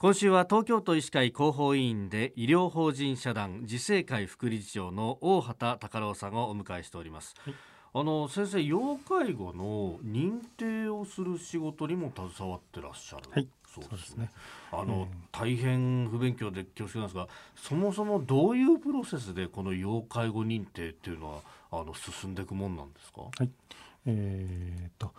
今週は東京都医師会広報委員で医療法人社団自生会副理事長の大畑隆郎さんをお迎えしております、はい、あの先生要介護の認定をする仕事にも携わってらっしゃる、はい、そうですね。あの、大変不勉強で恐縮なんですがそもそもどういうプロセスでこの要介護認定っていうのはあの進んでいくもんなんですか？はい。えー、っと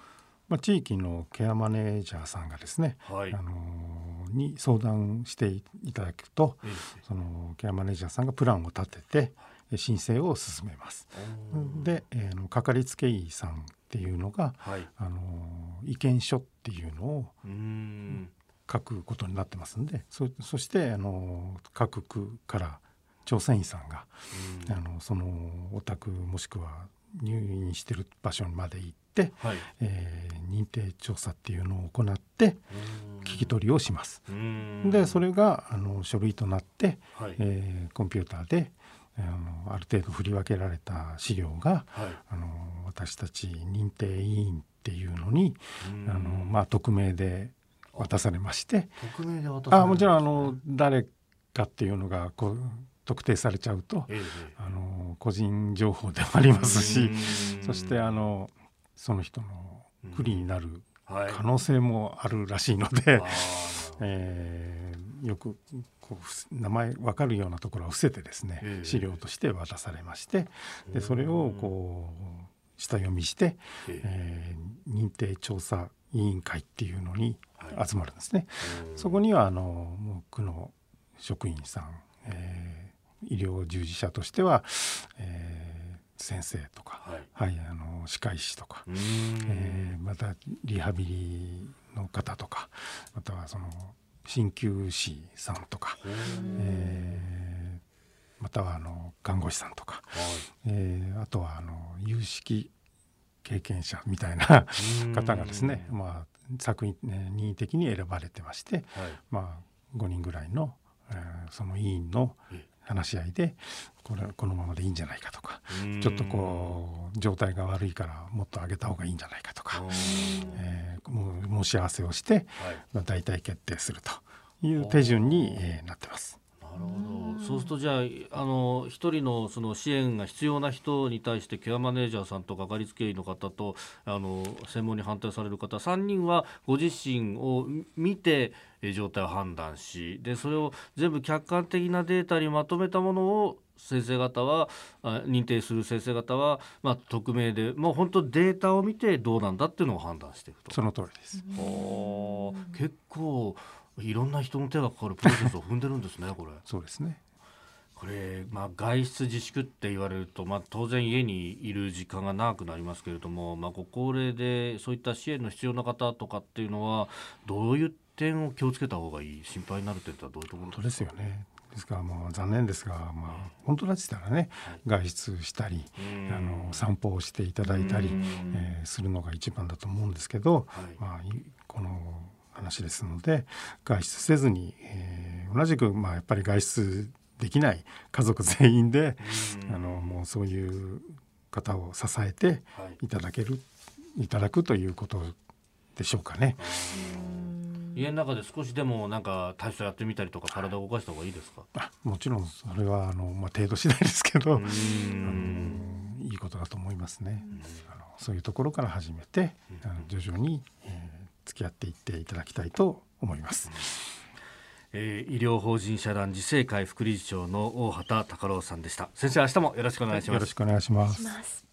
まあ、地域のケアマネージャーさんがですね、はい、あのに相談していただくと、ええ、そのケアマネージャーさんがプランを立てて申請を進めます。で、えー、かかりつけ医さんっていうのが、はい、あの意見書っていうのを書くことになってますんでそそしてあの各区から調査員さんがあのそのお宅もしくは入院してる場所にまで行って、はい、えー、認定調査っていうのを行って聞き取りをします。でそれがあの書類となって、はい、えー、コンピューターであのある程度振り分けられた資料が、はい、あの私たち認定委員っていうのにあの、まあ、匿名で渡されまして匿名で渡あもちろんあの誰かっていうのがこう特定されちゃうと、ええ、あの個人情報でもありますしそしてあのその人の不利になる可能性もあるらしいので、はい、えー、よくこう名前分かるようなところは伏せてですね、え、資料として渡されましてでそれをこう下読みして、えー、認定調査委員会っていうのに集まるんですね。はい、そこにはあの区の職員さん、えー医療従事者としては、えー、先生とか、はい、はい、あの歯科医師とか、えー、またリハビリの方とかまたはその鍼灸師さんとか、えー、またはあの看護師さんとか、はい、えー、あとはあの有識経験者みたいな方がですね、まあ、作品、ね、任意的に選ばれてまして、はい、まあ、5人ぐらいの、えー、その委員の話し合いでこれこのままでいいんじゃないかとかちょっとこう状態が悪いからもっと上げた方がいいんじゃないかとか、えー、もう申し合わせをして、はい、大体決定するという。手順に、えー、なってます。なるほどそうするとじゃああの一人のその支援が必要な人に対してケアマネージャーさんとかかりつけ医の方とあの専門に判定される方3人はご自身を見て状態を判断しでそれを全部客観的なデータにまとめたものを先生方は認定する先生方は、まあ、匿名でもう本当データを見てどうなんだっていうのを判断していくと。その通りです。結構いろんな人の手がかかるプロセスを踏んでるんですねこれ。そうですね。これ、まあ、外出自粛って言われると、まあ、当然家にいる時間が長くなりますけれども、まあ、ご高齢でそういった支援の必要な方とかっていうのはどういう点を気をつけた方がいい心配になる点はどういうところですか？ね。ですからもう残念ですが、まあ、本当だったらね、外出したりあの散歩をしていただいたり、えー、するのが一番だと思うんですけど、はい、まあ、この話ですので外出せずに、えー、同じくまあやっぱり外出できない家族全員であのもうそういう方を支えてい。ただける、はい、いただくということでしょうかね。家の中で少しでもなんか体操やってみたりとか体を動かした方がいいですか？あもちろんそれはあのまあ程度次第ですけど、あのいいことだと思いますね。あのそういうところから始めて、あの徐々に、えー、付き合っていっていただきたいと思います。えー、医療法人社団自生会副理事長の大畑隆郎さんでした。先生明日もよろしくお願いします。よろしくお願いします